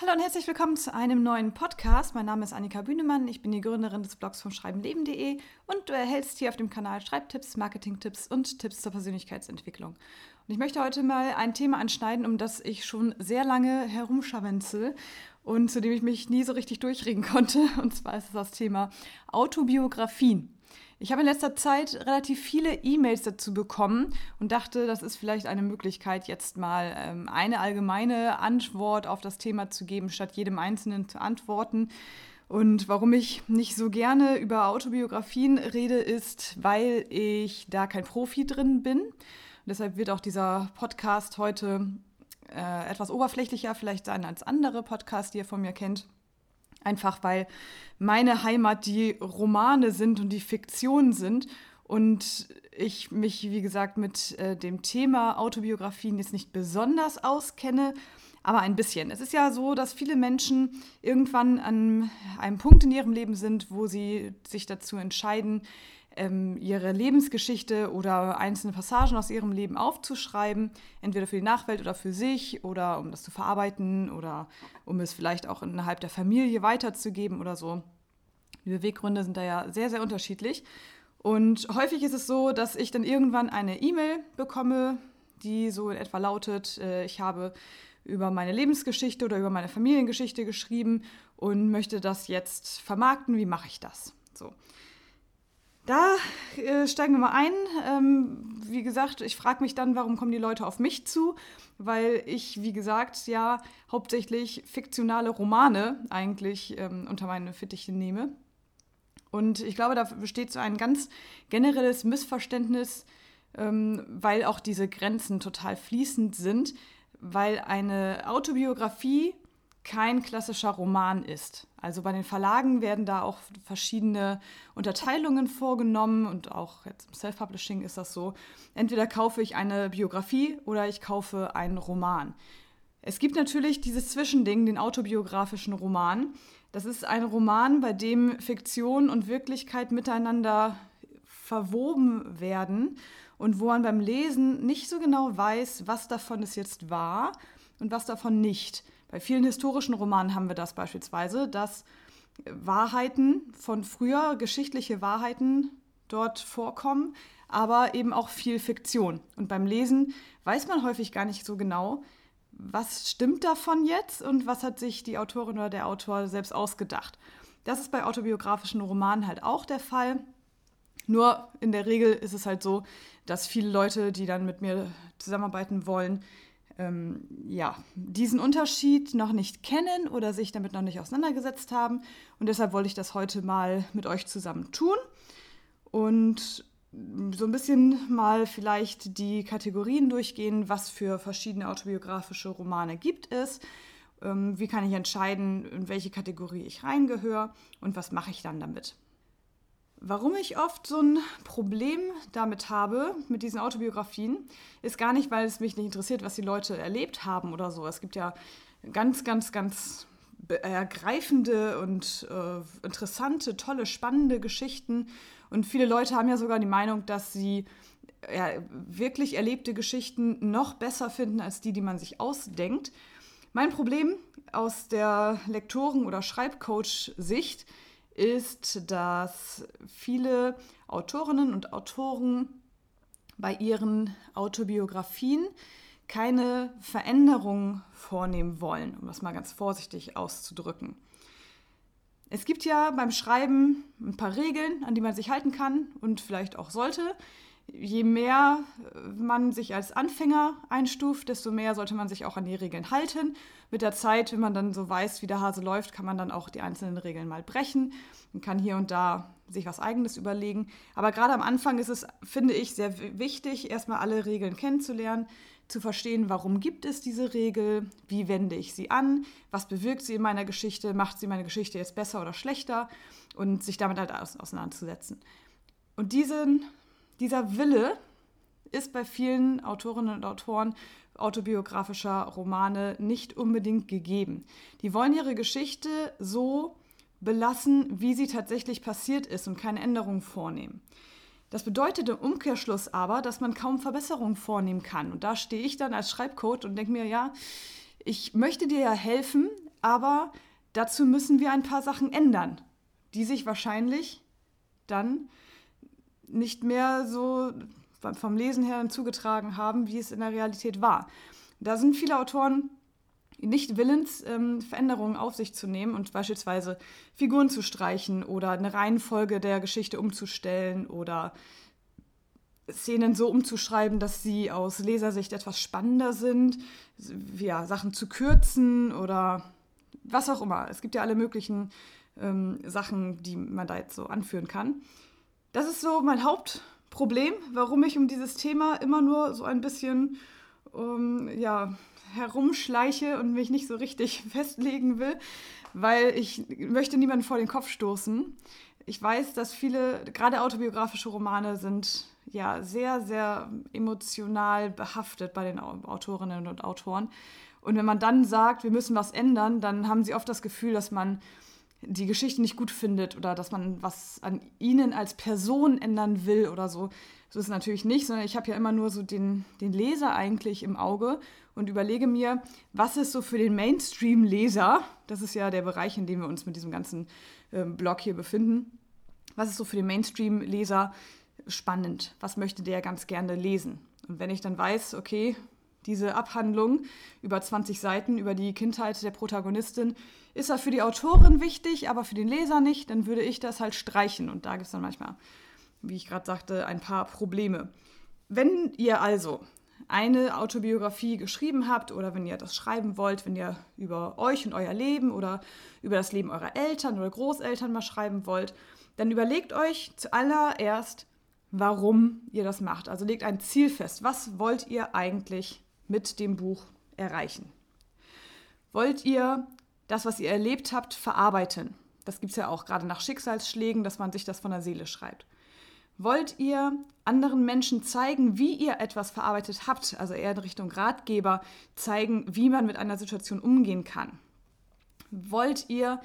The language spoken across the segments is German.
Hallo und herzlich willkommen zu einem neuen Podcast. Mein Name ist Annika Bühnemann, ich bin die Gründerin des Blogs vom Schreibenleben.de und du erhältst hier auf dem Kanal Schreibtipps, Marketingtipps und Tipps zur Persönlichkeitsentwicklung. Und ich möchte heute mal ein Thema anschneiden, um das ich schon sehr lange herumscharwenzel und zu dem ich mich nie so richtig durchregen konnte. Und zwar ist es das Thema Autobiografien. Ich habe in letzter Zeit relativ viele E-Mails dazu bekommen und dachte, das ist vielleicht eine Möglichkeit, jetzt mal ähm, eine allgemeine Antwort auf das Thema zu geben, statt jedem Einzelnen zu antworten. Und warum ich nicht so gerne über Autobiografien rede, ist, weil ich da kein Profi drin bin. Und deshalb wird auch dieser Podcast heute äh, etwas oberflächlicher vielleicht sein als andere Podcasts, die ihr von mir kennt. Einfach weil meine Heimat die Romane sind und die Fiktion sind und ich mich, wie gesagt, mit äh, dem Thema Autobiografien jetzt nicht besonders auskenne, aber ein bisschen. Es ist ja so, dass viele Menschen irgendwann an einem Punkt in ihrem Leben sind, wo sie sich dazu entscheiden, ähm, ihre Lebensgeschichte oder einzelne Passagen aus ihrem Leben aufzuschreiben, entweder für die Nachwelt oder für sich oder um das zu verarbeiten oder um es vielleicht auch innerhalb der Familie weiterzugeben oder so. Die Beweggründe sind da ja sehr, sehr unterschiedlich. Und häufig ist es so, dass ich dann irgendwann eine E-Mail bekomme, die so in etwa lautet, äh, ich habe über meine Lebensgeschichte oder über meine Familiengeschichte geschrieben und möchte das jetzt vermarkten. Wie mache ich das? So. Da äh, steigen wir mal ein. Ähm, wie gesagt, ich frage mich dann, warum kommen die Leute auf mich zu? Weil ich, wie gesagt, ja hauptsächlich fiktionale Romane eigentlich ähm, unter meine Fittiche nehme. Und ich glaube, da besteht so ein ganz generelles Missverständnis, ähm, weil auch diese Grenzen total fließend sind, weil eine Autobiografie kein klassischer Roman ist. Also bei den Verlagen werden da auch verschiedene Unterteilungen vorgenommen und auch jetzt im Self-Publishing ist das so. Entweder kaufe ich eine Biografie oder ich kaufe einen Roman. Es gibt natürlich dieses Zwischending, den autobiografischen Roman. Das ist ein Roman, bei dem Fiktion und Wirklichkeit miteinander verwoben werden und wo man beim Lesen nicht so genau weiß, was davon es jetzt war und was davon nicht. Bei vielen historischen Romanen haben wir das beispielsweise, dass Wahrheiten von früher, geschichtliche Wahrheiten dort vorkommen, aber eben auch viel Fiktion. Und beim Lesen weiß man häufig gar nicht so genau, was stimmt davon jetzt und was hat sich die Autorin oder der Autor selbst ausgedacht. Das ist bei autobiografischen Romanen halt auch der Fall. Nur in der Regel ist es halt so, dass viele Leute, die dann mit mir zusammenarbeiten wollen, ähm, ja, diesen Unterschied noch nicht kennen oder sich damit noch nicht auseinandergesetzt haben. Und deshalb wollte ich das heute mal mit euch zusammen tun und so ein bisschen mal vielleicht die Kategorien durchgehen, was für verschiedene autobiografische Romane gibt es. Ähm, wie kann ich entscheiden, in welche Kategorie ich reingehöre und was mache ich dann damit? Warum ich oft so ein Problem damit habe, mit diesen Autobiografien, ist gar nicht, weil es mich nicht interessiert, was die Leute erlebt haben oder so. Es gibt ja ganz, ganz, ganz ergreifende und äh, interessante, tolle, spannende Geschichten. Und viele Leute haben ja sogar die Meinung, dass sie ja, wirklich erlebte Geschichten noch besser finden als die, die man sich ausdenkt. Mein Problem aus der Lektoren- oder Schreibcoach-Sicht ist, ist, dass viele Autorinnen und Autoren bei ihren Autobiografien keine Veränderung vornehmen wollen, um das mal ganz vorsichtig auszudrücken. Es gibt ja beim Schreiben ein paar Regeln, an die man sich halten kann und vielleicht auch sollte. Je mehr man sich als Anfänger einstuft, desto mehr sollte man sich auch an die Regeln halten. Mit der Zeit, wenn man dann so weiß, wie der Hase läuft, kann man dann auch die einzelnen Regeln mal brechen und kann hier und da sich was Eigenes überlegen. Aber gerade am Anfang ist es, finde ich, sehr wichtig, erstmal alle Regeln kennenzulernen, zu verstehen, warum gibt es diese Regel, wie wende ich sie an, was bewirkt sie in meiner Geschichte, macht sie meine Geschichte jetzt besser oder schlechter und sich damit halt auseinanderzusetzen. Und diesen dieser Wille ist bei vielen Autorinnen und Autoren autobiografischer Romane nicht unbedingt gegeben. Die wollen ihre Geschichte so belassen, wie sie tatsächlich passiert ist und keine Änderungen vornehmen. Das bedeutet im Umkehrschluss aber, dass man kaum Verbesserungen vornehmen kann. Und da stehe ich dann als Schreibcode und denke mir, ja, ich möchte dir ja helfen, aber dazu müssen wir ein paar Sachen ändern, die sich wahrscheinlich dann nicht mehr so vom Lesen her zugetragen haben, wie es in der Realität war. Da sind viele Autoren nicht willens, ähm, Veränderungen auf sich zu nehmen und beispielsweise Figuren zu streichen oder eine Reihenfolge der Geschichte umzustellen oder Szenen so umzuschreiben, dass sie aus Lesersicht etwas spannender sind, ja, Sachen zu kürzen oder was auch immer. Es gibt ja alle möglichen ähm, Sachen, die man da jetzt so anführen kann. Das ist so mein Hauptproblem, warum ich um dieses Thema immer nur so ein bisschen ähm, ja, herumschleiche und mich nicht so richtig festlegen will, weil ich möchte niemanden vor den Kopf stoßen. Ich weiß, dass viele, gerade autobiografische Romane sind ja sehr, sehr emotional behaftet bei den Autorinnen und Autoren. Und wenn man dann sagt, wir müssen was ändern, dann haben sie oft das Gefühl, dass man die Geschichte nicht gut findet oder dass man was an ihnen als Person ändern will oder so. So ist es natürlich nicht, sondern ich habe ja immer nur so den, den Leser eigentlich im Auge und überlege mir, was ist so für den Mainstream-Leser, das ist ja der Bereich, in dem wir uns mit diesem ganzen äh, Blog hier befinden, was ist so für den Mainstream-Leser spannend? Was möchte der ganz gerne lesen? Und wenn ich dann weiß, okay, diese Abhandlung über 20 Seiten über die Kindheit der Protagonistin ist ja für die Autorin wichtig, aber für den Leser nicht, dann würde ich das halt streichen. Und da gibt es dann manchmal, wie ich gerade sagte, ein paar Probleme. Wenn ihr also eine Autobiografie geschrieben habt oder wenn ihr das schreiben wollt, wenn ihr über euch und euer Leben oder über das Leben eurer Eltern oder Großeltern mal schreiben wollt, dann überlegt euch zuallererst, warum ihr das macht. Also legt ein Ziel fest. Was wollt ihr eigentlich mit dem Buch erreichen? Wollt ihr das, was ihr erlebt habt, verarbeiten? Das gibt es ja auch gerade nach Schicksalsschlägen, dass man sich das von der Seele schreibt. Wollt ihr anderen Menschen zeigen, wie ihr etwas verarbeitet habt, also eher in Richtung Ratgeber zeigen, wie man mit einer Situation umgehen kann? Wollt ihr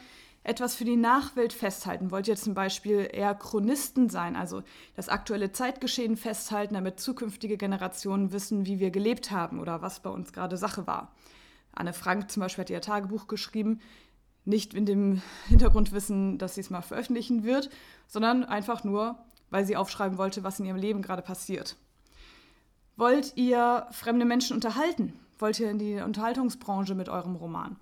etwas für die Nachwelt festhalten? Wollt ihr zum Beispiel eher Chronisten sein, also das aktuelle Zeitgeschehen festhalten, damit zukünftige Generationen wissen, wie wir gelebt haben oder was bei uns gerade Sache war? Anne Frank zum Beispiel hat ihr Tagebuch geschrieben, nicht in dem Hintergrund wissen, dass sie es mal veröffentlichen wird, sondern einfach nur, weil sie aufschreiben wollte, was in ihrem Leben gerade passiert. Wollt ihr fremde Menschen unterhalten? Wollt ihr in die Unterhaltungsbranche mit eurem Roman?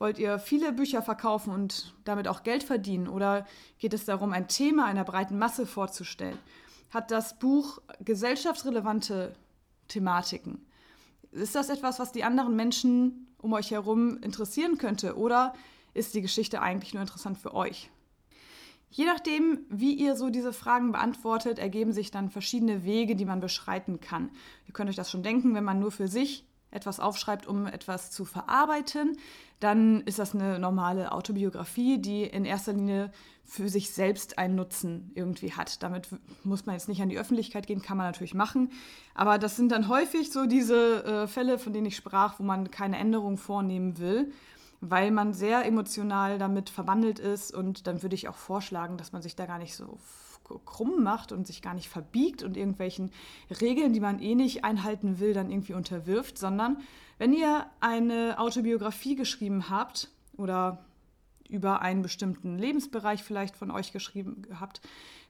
Wollt ihr viele Bücher verkaufen und damit auch Geld verdienen? Oder geht es darum, ein Thema einer breiten Masse vorzustellen? Hat das Buch gesellschaftsrelevante Thematiken? Ist das etwas, was die anderen Menschen um euch herum interessieren könnte? Oder ist die Geschichte eigentlich nur interessant für euch? Je nachdem, wie ihr so diese Fragen beantwortet, ergeben sich dann verschiedene Wege, die man beschreiten kann. Ihr könnt euch das schon denken, wenn man nur für sich etwas aufschreibt, um etwas zu verarbeiten, dann ist das eine normale Autobiografie, die in erster Linie für sich selbst einen Nutzen irgendwie hat. Damit muss man jetzt nicht an die Öffentlichkeit gehen, kann man natürlich machen. Aber das sind dann häufig so diese äh, Fälle, von denen ich sprach, wo man keine Änderung vornehmen will, weil man sehr emotional damit verwandelt ist. Und dann würde ich auch vorschlagen, dass man sich da gar nicht so krumm macht und sich gar nicht verbiegt und irgendwelchen Regeln, die man eh nicht einhalten will, dann irgendwie unterwirft, sondern wenn ihr eine Autobiografie geschrieben habt oder über einen bestimmten Lebensbereich vielleicht von euch geschrieben habt,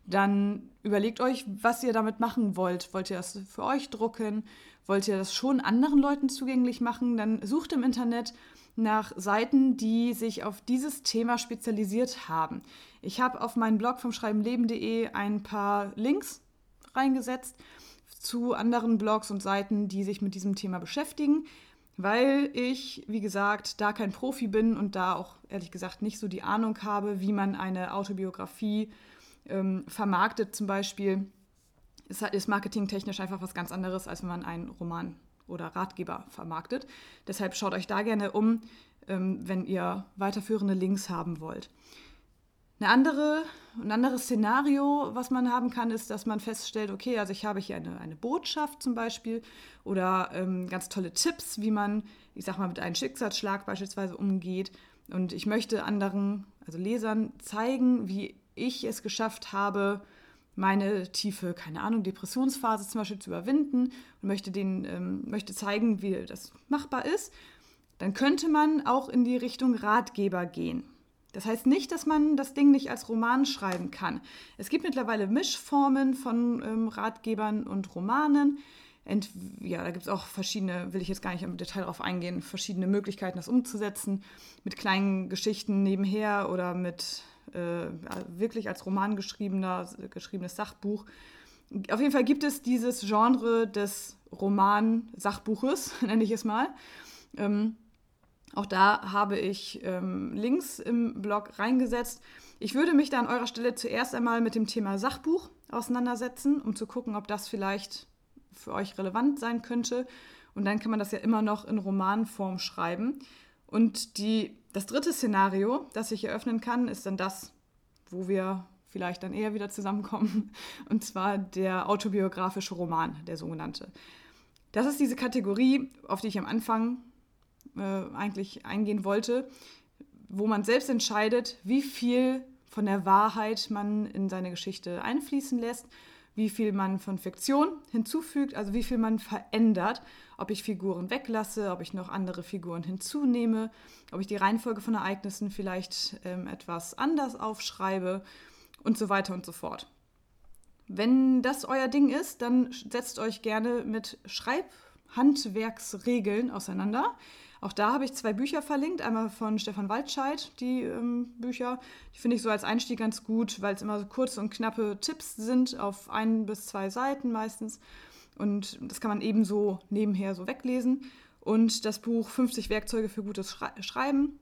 dann überlegt euch, was ihr damit machen wollt. Wollt ihr das für euch drucken? Wollt ihr das schon anderen Leuten zugänglich machen? Dann sucht im Internet nach Seiten, die sich auf dieses Thema spezialisiert haben. Ich habe auf meinen Blog vom schreibenleben.de ein paar Links reingesetzt zu anderen Blogs und Seiten, die sich mit diesem Thema beschäftigen, weil ich, wie gesagt, da kein Profi bin und da auch ehrlich gesagt nicht so die Ahnung habe, wie man eine Autobiografie ähm, vermarktet zum Beispiel. Es ist marketingtechnisch einfach was ganz anderes, als wenn man einen Roman oder Ratgeber vermarktet. Deshalb schaut euch da gerne um, ähm, wenn ihr weiterführende Links haben wollt. Eine andere, ein anderes Szenario, was man haben kann, ist, dass man feststellt, okay, also ich habe hier eine, eine Botschaft zum Beispiel oder ähm, ganz tolle Tipps, wie man, ich sag mal, mit einem Schicksalsschlag beispielsweise umgeht. Und ich möchte anderen, also Lesern, zeigen, wie ich es geschafft habe, meine tiefe, keine Ahnung, Depressionsphase zum Beispiel zu überwinden und möchte, den, ähm, möchte zeigen, wie das machbar ist, dann könnte man auch in die Richtung Ratgeber gehen. Das heißt nicht, dass man das Ding nicht als Roman schreiben kann. Es gibt mittlerweile Mischformen von ähm, Ratgebern und Romanen. Ent ja, da gibt es auch verschiedene, will ich jetzt gar nicht im Detail darauf eingehen, verschiedene Möglichkeiten, das umzusetzen. Mit kleinen Geschichten nebenher oder mit wirklich als Roman geschriebenes Sachbuch. Auf jeden Fall gibt es dieses Genre des Roman-Sachbuches, nenne ich es mal. Ähm, auch da habe ich ähm, Links im Blog reingesetzt. Ich würde mich da an eurer Stelle zuerst einmal mit dem Thema Sachbuch auseinandersetzen, um zu gucken, ob das vielleicht für euch relevant sein könnte. Und dann kann man das ja immer noch in Romanform schreiben. Und die, das dritte Szenario, das ich eröffnen kann, ist dann das, wo wir vielleicht dann eher wieder zusammenkommen. Und zwar der autobiografische Roman, der sogenannte. Das ist diese Kategorie, auf die ich am Anfang äh, eigentlich eingehen wollte, wo man selbst entscheidet, wie viel von der Wahrheit man in seine Geschichte einfließen lässt, wie viel man von Fiktion hinzufügt, also wie viel man verändert, ob ich Figuren weglasse, ob ich noch andere Figuren hinzunehme, ob ich die Reihenfolge von Ereignissen vielleicht ähm, etwas anders aufschreibe und so weiter und so fort. Wenn das euer Ding ist, dann setzt euch gerne mit Schreibhandwerksregeln auseinander. Auch da habe ich zwei Bücher verlinkt. Einmal von Stefan Waldscheid, die ähm, Bücher. Die finde ich so als Einstieg ganz gut, weil es immer so kurze und knappe Tipps sind, auf ein bis zwei Seiten meistens. Und das kann man ebenso nebenher so weglesen. Und das Buch 50 Werkzeuge für gutes Schreiben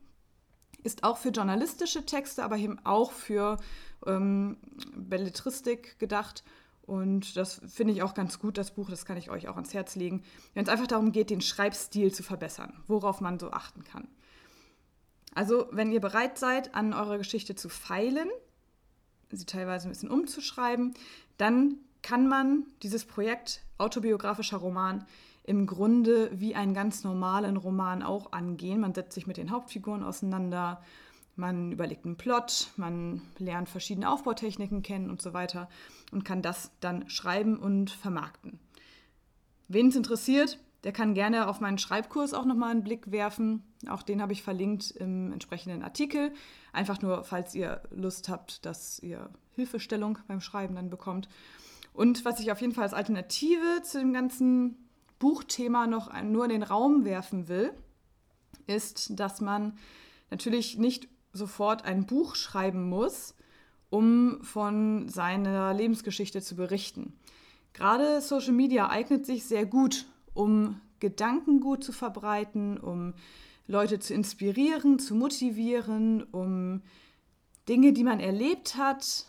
ist auch für journalistische Texte, aber eben auch für ähm, Belletristik gedacht. Und das finde ich auch ganz gut, das Buch, das kann ich euch auch ans Herz legen, wenn es einfach darum geht, den Schreibstil zu verbessern, worauf man so achten kann. Also, wenn ihr bereit seid, an eurer Geschichte zu feilen, sie teilweise ein bisschen umzuschreiben, dann kann man dieses Projekt autobiografischer Roman im Grunde wie einen ganz normalen Roman auch angehen. Man setzt sich mit den Hauptfiguren auseinander, man überlegt einen Plot, man lernt verschiedene Aufbautechniken kennen und so weiter und kann das dann schreiben und vermarkten. Wen es interessiert, der kann gerne auf meinen Schreibkurs auch nochmal einen Blick werfen. Auch den habe ich verlinkt im entsprechenden Artikel. Einfach nur, falls ihr Lust habt, dass ihr Hilfestellung beim Schreiben dann bekommt. Und was ich auf jeden Fall als Alternative zu dem ganzen Buchthema noch nur in den Raum werfen will, ist, dass man natürlich nicht sofort ein Buch schreiben muss, um von seiner Lebensgeschichte zu berichten. Gerade Social Media eignet sich sehr gut, um Gedanken gut zu verbreiten, um Leute zu inspirieren, zu motivieren, um Dinge, die man erlebt hat,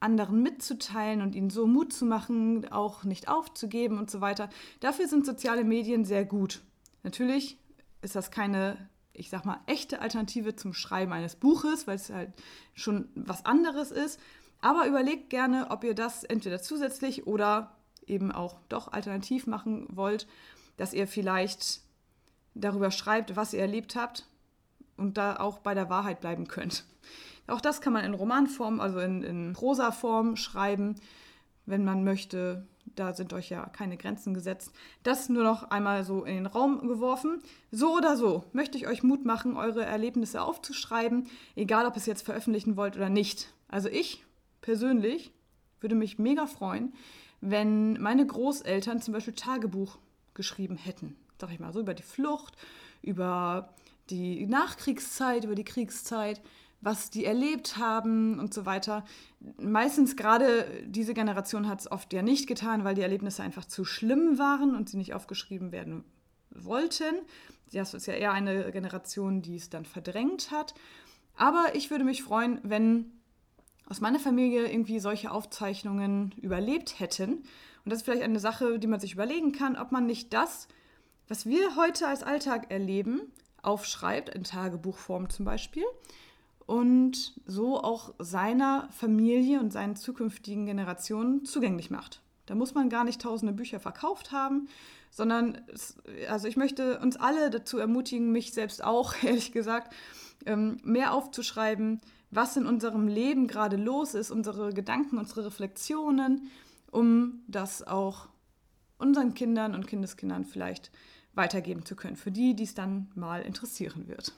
anderen mitzuteilen und ihnen so Mut zu machen, auch nicht aufzugeben und so weiter. Dafür sind soziale Medien sehr gut. Natürlich ist das keine ich sag mal, echte Alternative zum Schreiben eines Buches, weil es halt schon was anderes ist. Aber überlegt gerne, ob ihr das entweder zusätzlich oder eben auch doch alternativ machen wollt, dass ihr vielleicht darüber schreibt, was ihr erlebt habt und da auch bei der Wahrheit bleiben könnt. Auch das kann man in Romanform, also in, in Prosaform schreiben, wenn man möchte. Da sind euch ja keine Grenzen gesetzt. Das nur noch einmal so in den Raum geworfen. So oder so möchte ich euch Mut machen, eure Erlebnisse aufzuschreiben, egal ob ihr es jetzt veröffentlichen wollt oder nicht. Also ich persönlich würde mich mega freuen, wenn meine Großeltern zum Beispiel Tagebuch geschrieben hätten. Sag ich mal, so über die Flucht, über die Nachkriegszeit, über die Kriegszeit was die erlebt haben und so weiter. Meistens gerade diese Generation hat es oft ja nicht getan, weil die Erlebnisse einfach zu schlimm waren und sie nicht aufgeschrieben werden wollten. Das ist ja eher eine Generation, die es dann verdrängt hat. Aber ich würde mich freuen, wenn aus meiner Familie irgendwie solche Aufzeichnungen überlebt hätten. Und das ist vielleicht eine Sache, die man sich überlegen kann, ob man nicht das, was wir heute als Alltag erleben, aufschreibt, in Tagebuchform zum Beispiel, und so auch seiner Familie und seinen zukünftigen Generationen zugänglich macht. Da muss man gar nicht tausende Bücher verkauft haben, sondern es, also ich möchte uns alle dazu ermutigen, mich selbst auch, ehrlich gesagt, ähm, mehr aufzuschreiben, was in unserem Leben gerade los ist, unsere Gedanken, unsere Reflexionen, um das auch unseren Kindern und Kindeskindern vielleicht weitergeben zu können, für die, die es dann mal interessieren wird.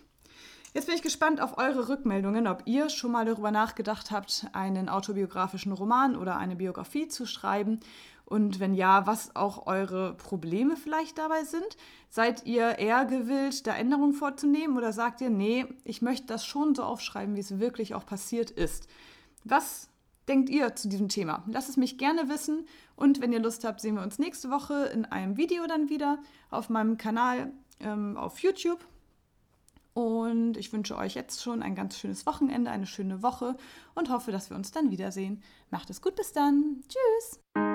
Jetzt bin ich gespannt auf eure Rückmeldungen, ob ihr schon mal darüber nachgedacht habt, einen autobiografischen Roman oder eine Biografie zu schreiben. Und wenn ja, was auch eure Probleme vielleicht dabei sind. Seid ihr eher gewillt, da Änderungen vorzunehmen oder sagt ihr, nee, ich möchte das schon so aufschreiben, wie es wirklich auch passiert ist? Was denkt ihr zu diesem Thema? Lasst es mich gerne wissen und wenn ihr Lust habt, sehen wir uns nächste Woche in einem Video dann wieder auf meinem Kanal ähm, auf YouTube. Und ich wünsche euch jetzt schon ein ganz schönes Wochenende, eine schöne Woche und hoffe, dass wir uns dann wiedersehen. Macht es gut, bis dann. Tschüss.